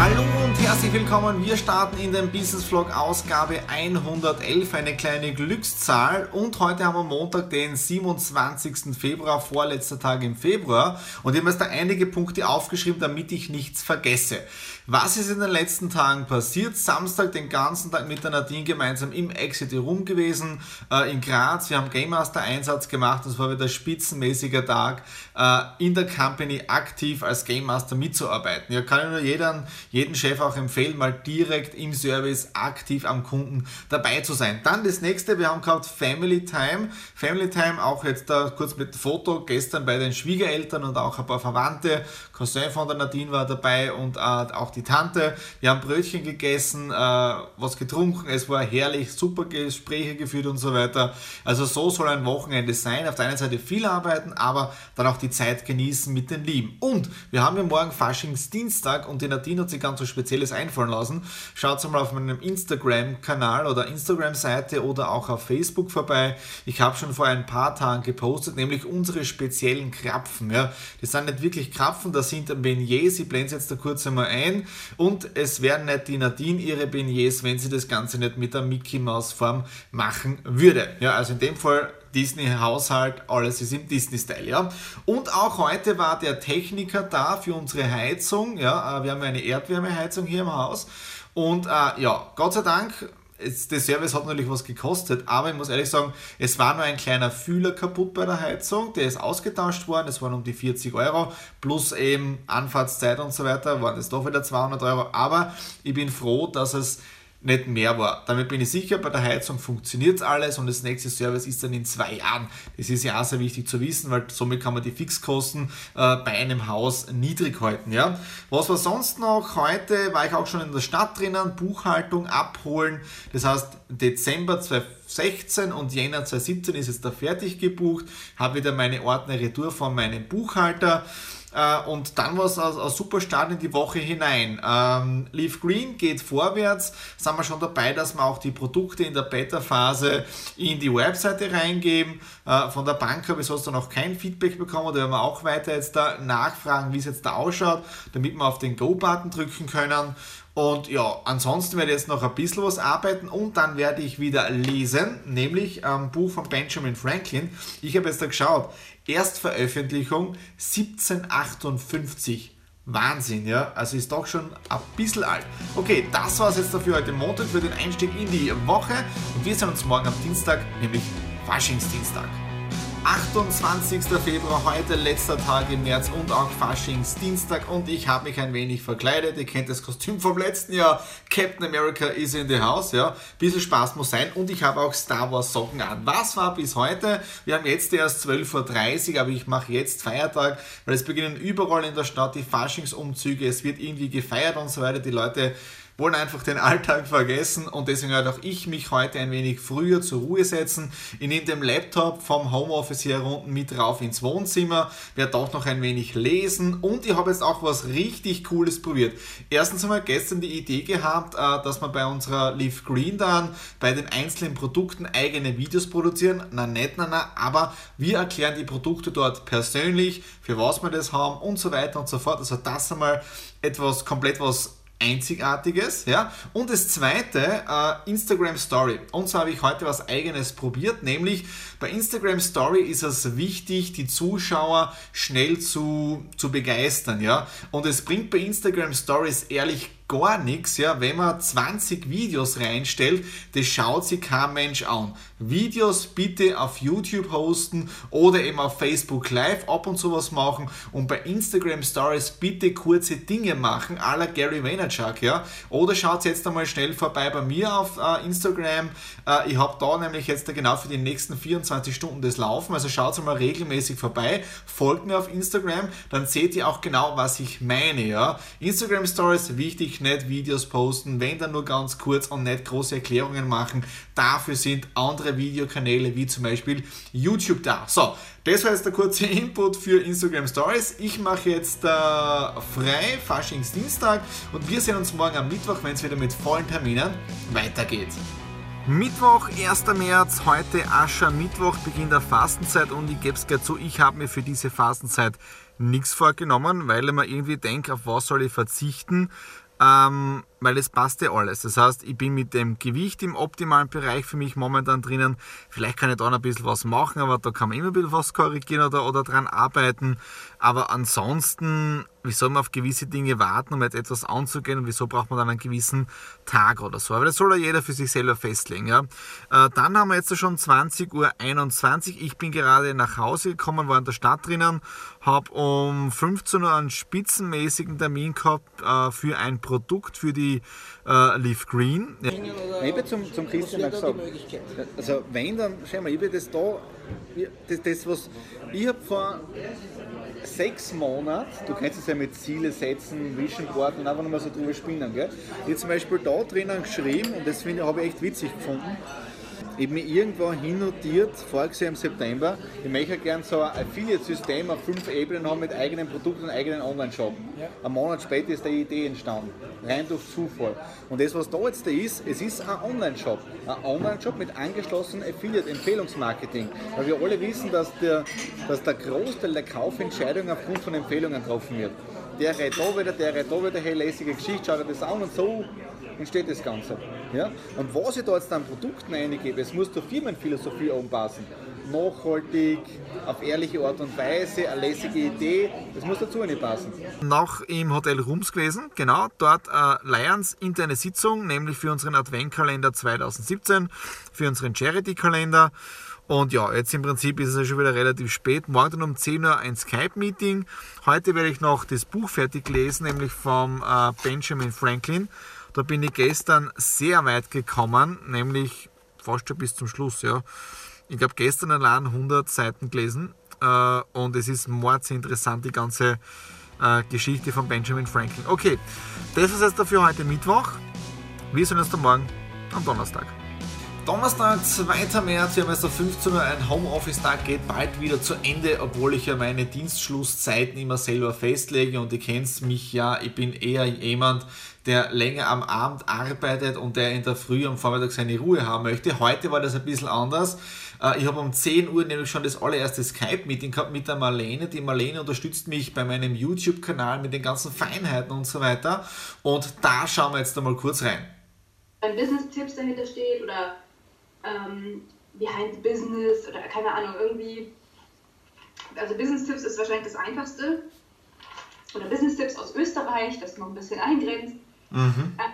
Hallo und herzlich willkommen. Wir starten in den Business Vlog Ausgabe 111, eine kleine Glückszahl. Und heute haben wir Montag, den 27. Februar, vorletzter Tag im Februar. Und ich habe jetzt da einige Punkte aufgeschrieben, damit ich nichts vergesse. Was ist in den letzten Tagen passiert? Samstag den ganzen Tag mit der Nadine gemeinsam im Exit Room gewesen, äh, in Graz. Wir haben Game Master Einsatz gemacht. Das war wieder spitzenmäßiger Tag, äh, in der Company aktiv als Game Master mitzuarbeiten. Ja, kann ich nur jeden, jeden Chef auch empfehlen, mal direkt im Service aktiv am Kunden dabei zu sein. Dann das nächste, wir haben gehabt Family Time. Family Time auch jetzt da kurz mit Foto, gestern bei den Schwiegereltern und auch ein paar Verwandte. Cousin von der Nadine war dabei und äh, auch die Tante. Wir haben Brötchen gegessen, äh, was getrunken, es war herrlich, super Gespräche geführt und so weiter. Also so soll ein Wochenende sein. Auf der einen Seite viel arbeiten, aber dann auch die Zeit genießen mit den Lieben. Und wir haben ja morgen Faschingsdienstag und die Nadine hat sich ganz so Spezielles einfallen lassen. Schaut mal auf meinem Instagram-Kanal oder Instagram-Seite oder auch auf Facebook vorbei. Ich habe schon vor ein paar Tagen gepostet, nämlich unsere speziellen Krapfen. Ja. Das sind nicht wirklich Krapfen, das sind Beignets. Ich blende es jetzt da kurz einmal ein. Und es wären nicht die Nadine ihre Beignets, wenn sie das Ganze nicht mit der Mickey Mouse Form machen würde. Ja, also in dem Fall Disney-Haushalt, alles ist im Disney-Style, ja. Und auch heute war der Techniker da für unsere Heizung, ja. Äh, wir haben eine Erdwärmeheizung hier im Haus. Und äh, ja, Gott sei Dank Jetzt, der Service hat natürlich was gekostet, aber ich muss ehrlich sagen, es war nur ein kleiner Fühler kaputt bei der Heizung, der ist ausgetauscht worden, es waren um die 40 Euro, plus eben Anfahrtszeit und so weiter, waren es doch wieder 200 Euro, aber ich bin froh, dass es nicht mehr war. Damit bin ich sicher, bei der Heizung funktioniert alles und das nächste Service ist dann in zwei Jahren. Das ist ja auch sehr wichtig zu wissen, weil somit kann man die Fixkosten äh, bei einem Haus niedrig halten. Ja? Was war sonst noch? Heute war ich auch schon in der Stadt drinnen, Buchhaltung abholen. Das heißt, Dezember 2016 und Jänner 2017 ist es da fertig gebucht. Habe wieder meine Ordner retour von meinem Buchhalter. Äh, und dann war es ein, super Start in die Woche hinein. Ähm, Leaf Green geht vorwärts, sind wir schon dabei, dass wir auch die Produkte in der Beta-Phase in die Webseite reingeben. Äh, von der Bank habe ich sonst noch kein Feedback bekommen, da werden wir auch weiter jetzt da nachfragen, wie es jetzt da ausschaut, damit wir auf den Go-Button drücken können. Und ja, ansonsten werde ich jetzt noch ein bisschen was arbeiten und dann werde ich wieder lesen, nämlich ein Buch von Benjamin Franklin. Ich habe jetzt da geschaut, Erstveröffentlichung 1758. Wahnsinn, ja? Also ist doch schon ein bisschen alt. Okay, das war es jetzt dafür heute Montag für den Einstieg in die Woche und wir sehen uns morgen am Dienstag, nämlich Faschingsdienstag. 28. Februar, heute letzter Tag im März und auch Faschingsdienstag und ich habe mich ein wenig verkleidet. Ihr kennt das Kostüm vom letzten Jahr. Captain America is in the house, ja. Bisschen Spaß muss sein und ich habe auch Star Wars Socken an. Was war bis heute? Wir haben jetzt erst 12.30 Uhr, aber ich mache jetzt Feiertag, weil es beginnen überall in der Stadt die Faschingsumzüge. Es wird irgendwie gefeiert und so weiter. Die Leute wollen einfach den Alltag vergessen und deswegen werde auch ich mich heute ein wenig früher zur Ruhe setzen. Ich nehme den Laptop vom Homeoffice hier unten mit rauf ins Wohnzimmer, werde auch noch ein wenig lesen und ich habe jetzt auch was richtig Cooles probiert. Erstens einmal gestern die Idee gehabt, äh, dass man bei unserer Leaf Green dann bei den einzelnen Produkten eigene Videos produzieren. Na nicht, na na, aber wir erklären die Produkte dort persönlich, für was wir das haben und so weiter und so fort. Also das einmal etwas komplett was Einzigartiges. Ja? Und das zweite, äh, Instagram Story. Und zwar habe ich heute was eigenes probiert, nämlich bei Instagram Story ist es wichtig, die Zuschauer schnell zu, zu begeistern. Ja? Und es bringt bei Instagram Stories ehrlich gar nichts, ja, wenn man 20 Videos reinstellt, das schaut sich kein Mensch an. Videos bitte auf YouTube hosten oder eben auf Facebook Live ab und zu was machen und bei Instagram Stories bitte kurze Dinge machen, à la Gary Vaynerchuk, ja. Oder schaut jetzt einmal schnell vorbei bei mir auf äh, Instagram. Äh, ich habe da nämlich jetzt genau für die nächsten 24 Stunden das Laufen, also schaut mal regelmäßig vorbei, folgt mir auf Instagram, dann seht ihr auch genau, was ich meine, ja. Instagram Stories, wichtig, nicht Videos posten, wenn dann nur ganz kurz und nicht große Erklärungen machen. Dafür sind andere Videokanäle wie zum Beispiel YouTube da. So, das war jetzt der kurze Input für Instagram Stories. Ich mache jetzt äh, frei, Faschingsdienstag und wir sehen uns morgen am Mittwoch, wenn es wieder mit vollen Terminen weitergeht. Mittwoch, 1. März, heute Aschermittwoch, Beginn der Fastenzeit und ich gebe es gleich zu, ich habe mir für diese Fastenzeit nichts vorgenommen, weil ich mir irgendwie denke, auf was soll ich verzichten, ähm, weil es passt ja alles. Das heißt, ich bin mit dem Gewicht im optimalen Bereich für mich momentan drinnen. Vielleicht kann ich da noch ein bisschen was machen, aber da kann man immer ein bisschen was korrigieren oder, oder dran arbeiten. Aber ansonsten wie soll man auf gewisse Dinge warten, um jetzt etwas anzugehen und wieso braucht man dann einen gewissen Tag oder so. Aber das soll ja jeder für sich selber festlegen. Ja. Äh, dann haben wir jetzt schon 20.21 Uhr. Ich bin gerade nach Hause gekommen, war in der Stadt drinnen, habe um 15 Uhr einen spitzenmäßigen Termin gehabt äh, für ein Produkt für die äh, Leaf Green. Ja. Ich habe zum, zum Christian gesagt, also wenn dann, schau mal, ich habe das da, das, das was, ich habe vor sechs Monaten, du kennst es ja mit Ziele setzen, Vision Board und einfach nochmal so drüber spinnen, gell? Ich zum Beispiel da drinnen geschrieben und das habe ich echt witzig gefunden eben irgendwo hinnotiert, voriges Jahr im September, ich möchte gerne so ein Affiliate-System auf fünf Ebenen haben mit eigenen Produkten und eigenen Online-Shop. Ja. Ein Monat später ist die Idee entstanden, rein durch Zufall. Und das, was da jetzt da ist, es ist ein Online-Shop. Ein Online-Shop mit angeschlossenem Affiliate-Empfehlungsmarketing. Weil wir alle wissen, dass der, dass der Großteil der Kaufentscheidungen aufgrund von Empfehlungen getroffen wird. Der redet da wieder, der redet da wieder, hey, lässige Geschichte, schau dir das an und so entsteht das Ganze. Ja? Und was ich da jetzt an Produkten eingebe, es muss zur Firmenphilosophie anpassen. Nachhaltig, auf ehrliche Art und Weise, eine lässige Idee, das muss dazu nicht passen. Noch im Hotel Rums gewesen, genau, dort äh, Lions interne Sitzung, nämlich für unseren Adventkalender 2017, für unseren Charity-Kalender. Und ja, jetzt im Prinzip ist es ja schon wieder relativ spät. Morgen um 10 Uhr ein Skype-Meeting. Heute werde ich noch das Buch fertig lesen, nämlich vom äh, Benjamin Franklin. Da bin ich gestern sehr weit gekommen, nämlich fast schon bis zum Schluss. Ja. Ich habe gestern allein 100 Seiten gelesen äh, und es ist interessant, die ganze äh, Geschichte von Benjamin Franklin. Okay, das ist jetzt dafür heute Mittwoch. Wir sehen uns dann morgen am Donnerstag. Donnerstag, 2. März, wir haben jetzt 15 Uhr, ein Homeoffice-Tag geht bald wieder zu Ende, obwohl ich ja meine Dienstschlusszeiten immer selber festlege und ihr kennt mich ja, ich bin eher jemand, der länger am Abend arbeitet und der in der Früh am Vormittag seine Ruhe haben möchte. Heute war das ein bisschen anders. Äh, ich habe um 10 Uhr nämlich schon das allererste Skype-Meeting gehabt mit der Marlene. Die Marlene unterstützt mich bei meinem YouTube-Kanal mit den ganzen Feinheiten und so weiter. Und da schauen wir jetzt einmal kurz rein. Ein Business-Tipps dahinter steht oder ähm, Behind Business oder keine Ahnung, irgendwie. Also Business Tipps ist wahrscheinlich das einfachste. Oder Business Tipps aus Österreich, das noch ein bisschen eingrenzt. Mhm. Äh,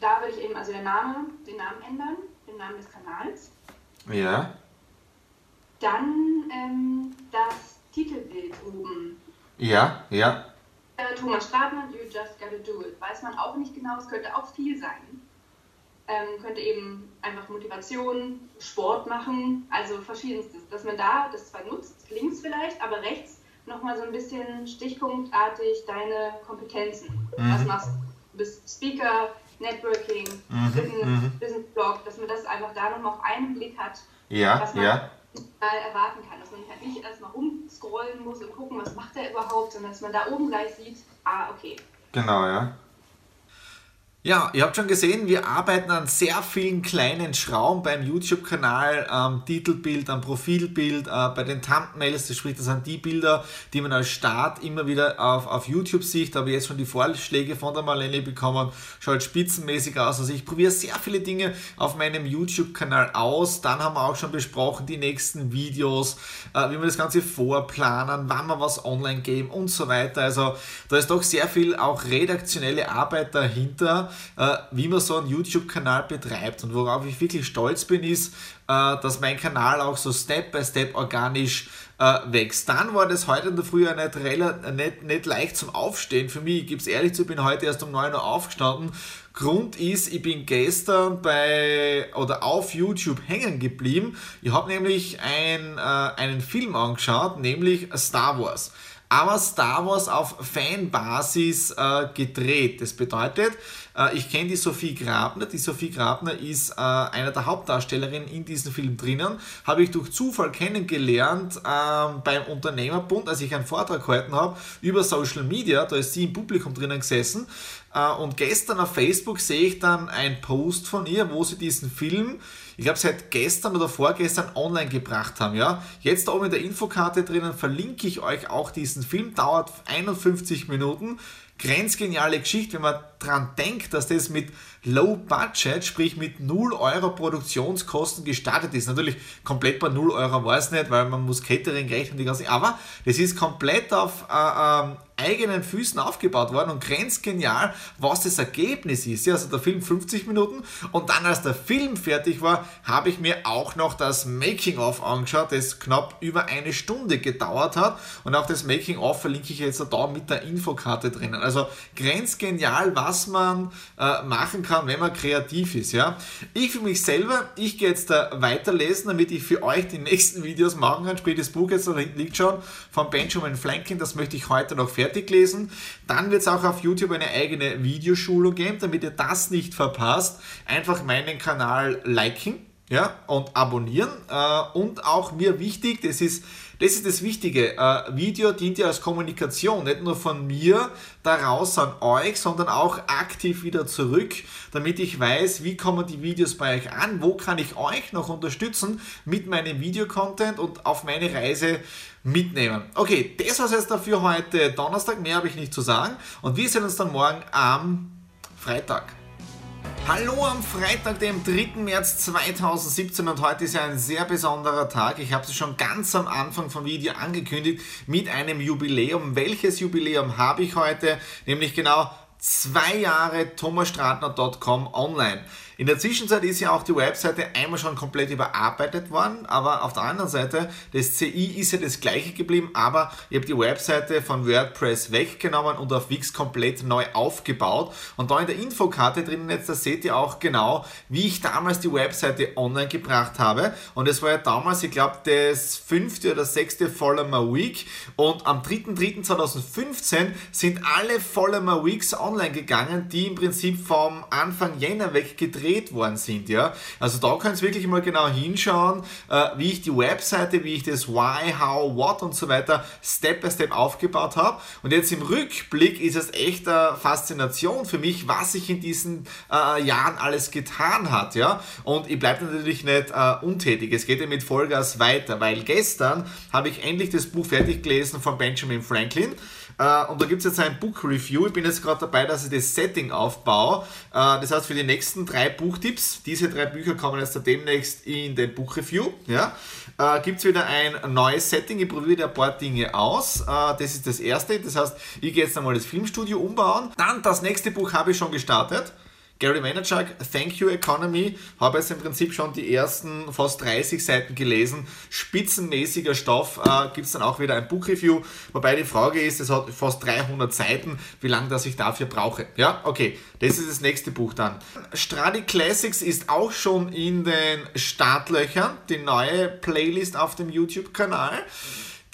da würde ich eben also den Namen, den Namen ändern, den Namen des Kanals. Ja. Dann ähm, das Titelbild oben. Ja, ja. Äh, Thomas Stratmann, You Just Gotta Do It. Weiß man auch nicht genau, es könnte auch viel sein ähm, könnte eben einfach Motivation, Sport machen, also verschiedenstes. Dass man da das zwar nutzt, links vielleicht, aber rechts nochmal so ein bisschen stichpunktartig deine Kompetenzen. Mhm. Was machst du? Du bist Speaker, Networking, mhm. Business, mhm. Business Blog, dass man das einfach da nochmal auf einen Blick hat, ja, was man ja. mal erwarten kann. Dass man halt nicht erstmal rumscrollen muss und gucken, was macht er überhaupt, sondern dass man da oben gleich sieht, ah, okay. Genau, ja. Ja, ihr habt schon gesehen, wir arbeiten an sehr vielen kleinen Schrauben beim YouTube-Kanal, am Titelbild, am Profilbild, äh, bei den Thumbnails, das sprich, das sind die Bilder, die man als Start immer wieder auf, auf YouTube sieht. Da habe ich jetzt schon die Vorschläge von der Marlene bekommen, schaut spitzenmäßig aus. Also ich probiere sehr viele Dinge auf meinem YouTube-Kanal aus. Dann haben wir auch schon besprochen, die nächsten Videos, äh, wie wir das Ganze vorplanen, wann wir was online geben und so weiter. Also da ist doch sehr viel auch redaktionelle Arbeit dahinter äh, wie man so einen YouTube-Kanal betreibt. Und worauf ich wirklich stolz bin, ist, äh, dass mein Kanal auch so Step by Step organisch äh, wächst. Dann war das heute in der Früh nicht, nicht, nicht leicht zum Aufstehen für mich. Ich gebe es ehrlich zu, ich bin heute erst um 9 Uhr aufgestanden. Grund ist, ich bin gestern bei oder auf YouTube hängen geblieben. Ich habe nämlich ein, äh, einen Film angeschaut, nämlich Star Wars aber Star Wars auf Fanbasis äh, gedreht. Das bedeutet, äh, ich kenne die Sophie Grabner. Die Sophie Grabner ist äh, einer der Hauptdarstellerinnen in diesem Film drinnen. Habe ich durch Zufall kennengelernt ähm, beim Unternehmerbund, als ich einen Vortrag gehalten habe über Social Media. Da ist sie im Publikum drinnen gesessen. Äh, und gestern auf Facebook sehe ich dann einen Post von ihr, wo sie diesen Film ich glaube, seit gestern oder vorgestern online gebracht haben. Ja? Jetzt da oben in der Infokarte drinnen verlinke ich euch auch diesen Film, dauert 51 Minuten. Grenzgeniale Geschichte, wenn man dran denkt, dass das mit Low Budget, sprich mit 0 Euro Produktionskosten gestartet ist. Natürlich komplett bei 0 Euro war es nicht, weil man muss Catering rechnen, die ganze, aber das ist komplett auf äh, ähm, eigenen Füßen aufgebaut worden und grenzgenial, was das Ergebnis ist. Ja, also der Film 50 Minuten und dann als der Film fertig war, habe ich mir auch noch das Making-of angeschaut, das knapp über eine Stunde gedauert hat und auch das Making-of verlinke ich jetzt da mit der Infokarte drinnen. Also grenzgenial, was man äh, machen kann, wenn man kreativ ist. Ja. Ich für mich selber, ich gehe jetzt da weiterlesen, damit ich für euch die nächsten Videos machen kann. Das Buch jetzt da hinten liegt schon von Benjamin Franklin, das möchte ich heute noch fertig fertig lesen. Dann wird es auch auf YouTube eine eigene Videoschulung geben, damit ihr das nicht verpasst. Einfach meinen Kanal liken ja, und abonnieren. Äh, und auch mir wichtig, das ist das ist das Wichtige. Äh, Video dient ja als Kommunikation, nicht nur von mir daraus an euch, sondern auch aktiv wieder zurück, damit ich weiß, wie kommen die Videos bei euch an, wo kann ich euch noch unterstützen mit meinem Videocontent und auf meine Reise mitnehmen. Okay, das war es jetzt dafür heute Donnerstag, mehr habe ich nicht zu sagen und wir sehen uns dann morgen am Freitag. Hallo am Freitag, dem 3. März 2017 und heute ist ja ein sehr besonderer Tag. Ich habe es schon ganz am Anfang vom Video angekündigt mit einem Jubiläum. Welches Jubiläum habe ich heute? Nämlich genau zwei Jahre thomasstratner.com online. In der Zwischenzeit ist ja auch die Webseite einmal schon komplett überarbeitet worden, aber auf der anderen Seite, das CI ist ja das gleiche geblieben, aber ich habe die Webseite von WordPress weggenommen und auf Wix komplett neu aufgebaut. Und da in der Infokarte drinnen jetzt, da seht ihr auch genau, wie ich damals die Webseite online gebracht habe. Und es war ja damals, ich glaube, das fünfte oder sechste Follower Week. Und am 3.3.2015 sind alle Follower Weeks online gegangen, die im Prinzip vom Anfang Jänner weggedreht gedreht worden sind. Ja? Also da könnt ihr wirklich mal genau hinschauen, äh, wie ich die Webseite, wie ich das Why, How, What und so weiter Step by Step aufgebaut habe. Und jetzt im Rückblick ist es echt eine Faszination für mich, was sich in diesen äh, Jahren alles getan hat. Ja? Und ich bleibe natürlich nicht äh, untätig. Es geht ja mit Vollgas weiter, weil gestern habe ich endlich das Buch fertig gelesen von Benjamin Franklin. Äh, und da gibt es jetzt ein Book Review. Ich bin jetzt gerade dabei, dass ich das Setting aufbaue. Äh, das heißt, für die nächsten drei Buchtipps, diese drei Bücher kommen jetzt demnächst in den Book Review. Ja, äh, gibt es wieder ein neues Setting. Ich probiere ein paar Dinge aus. das ist das erste. Das heißt, ich gehe jetzt einmal das Filmstudio umbauen. Dann das nächste Buch habe ich schon gestartet. Gary Vaynerchuk, Thank You Economy, habe jetzt im Prinzip schon die ersten fast 30 Seiten gelesen. Spitzenmäßiger Stoff, äh, gibt es dann auch wieder ein Buchreview, wobei die Frage ist, es hat fast 300 Seiten, wie lange das ich dafür brauche. Ja, okay, das ist das nächste Buch dann. Stradi Classics ist auch schon in den Startlöchern, die neue Playlist auf dem YouTube-Kanal.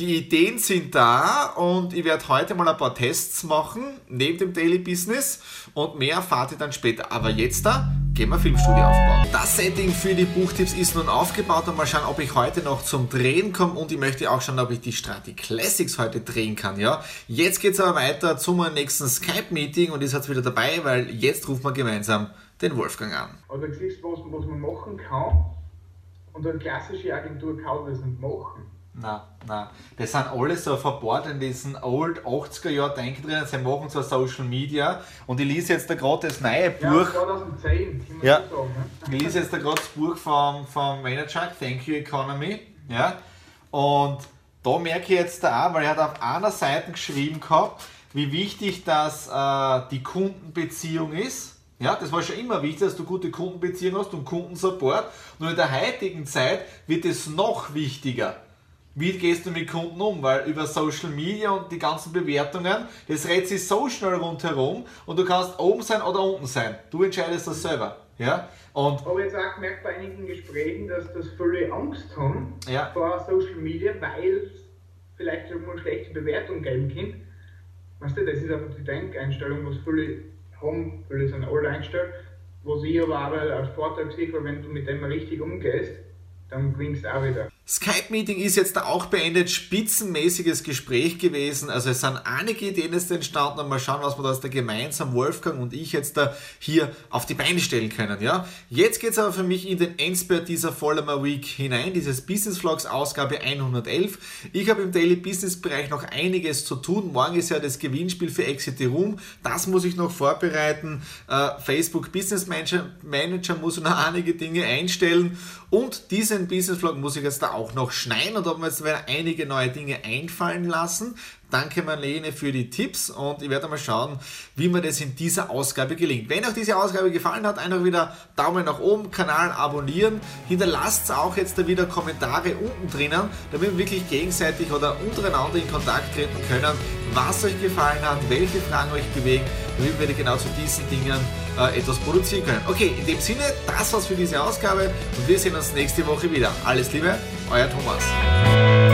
Die Ideen sind da und ich werde heute mal ein paar Tests machen neben dem Daily Business und mehr erfahrt ihr dann später. Aber jetzt da gehen wir Filmstudio aufbauen. Das Setting für die Buchtipps ist nun aufgebaut und mal schauen, ob ich heute noch zum Drehen komme und ich möchte auch schauen, ob ich die Strati Classics heute drehen kann, ja. Jetzt geht's aber weiter zum nächsten Skype-Meeting und ihr seid wieder dabei, weil jetzt rufen wir gemeinsam den Wolfgang an. Also du siehst, was, was man machen kann und eine klassische Agentur kann das nicht machen. Na, na, das sind alles so verbohrt in diesen Old 80er Jahr Denken drin. Sie machen zwar Social Media und ich lese jetzt da gerade das neue Buch. Ja, 2010, kann man Ja. so sagen. Ne? Ich lese jetzt da gerade das Buch vom, vom Manager, Thank You Economy. Ja? Und da merke ich jetzt da auch, weil er hat auf einer Seite geschrieben gehabt, wie wichtig das äh, die Kundenbeziehung ist. Ja, das war schon immer wichtig, dass du gute Kundenbeziehung hast und Kundensupport. Nur in der heutigen Zeit wird es noch wichtiger. Wie gehst du mit Kunden um? Weil über Social Media und die ganzen Bewertungen, das dreht sich so schnell rundherum und du kannst oben sein oder unten sein. Du entscheidest das selber. Ja? Und habe jetzt auch gemerkt bei einigen Gesprächen, dass das viele Angst haben Ja. vor Social Media, weil es vielleicht schon mal schlechte Bewertungen geben kann. Weißt du, das ist einfach die Denkeinstellung, was viele haben, viele sind alle eingestellt. Was ich aber auch als Vorteil sehe, weil wenn du mit dem richtig umgehst, dann gewinnst du auch wieder. Skype-Meeting ist jetzt da auch beendet. Spitzenmäßiges Gespräch gewesen. Also es sind einige Ideen jetzt entstanden. Mal schauen, was wir da gemeinsam, Wolfgang und ich, jetzt da hier auf die Beine stellen können. Ja? Jetzt geht es aber für mich in den Endspurt dieser Follower Week hinein. Dieses Business Vlogs Ausgabe 111. Ich habe im Daily Business Bereich noch einiges zu tun. Morgen ist ja das Gewinnspiel für Exit the Room. Das muss ich noch vorbereiten. Äh, Facebook Business Manager, Manager muss noch einige Dinge einstellen. Und diesen Business Vlog muss ich jetzt da auch noch schneiden und habe mir jetzt wieder einige neue Dinge einfallen lassen. Danke Marlene für die Tipps und ich werde mal schauen, wie mir das in dieser Ausgabe gelingt. Wenn euch diese Ausgabe gefallen hat, einfach wieder Daumen nach oben, Kanal abonnieren. Hinterlasst auch jetzt da wieder Kommentare unten drinnen, damit wir wirklich gegenseitig oder untereinander in Kontakt treten können, was euch gefallen hat, welche Fragen euch bewegen, damit wir genau zu diesen Dingen äh, etwas produzieren können. Okay, in dem Sinne, das war's für diese Ausgabe und wir sehen uns nächste Woche wieder. Alles Liebe, euer Thomas.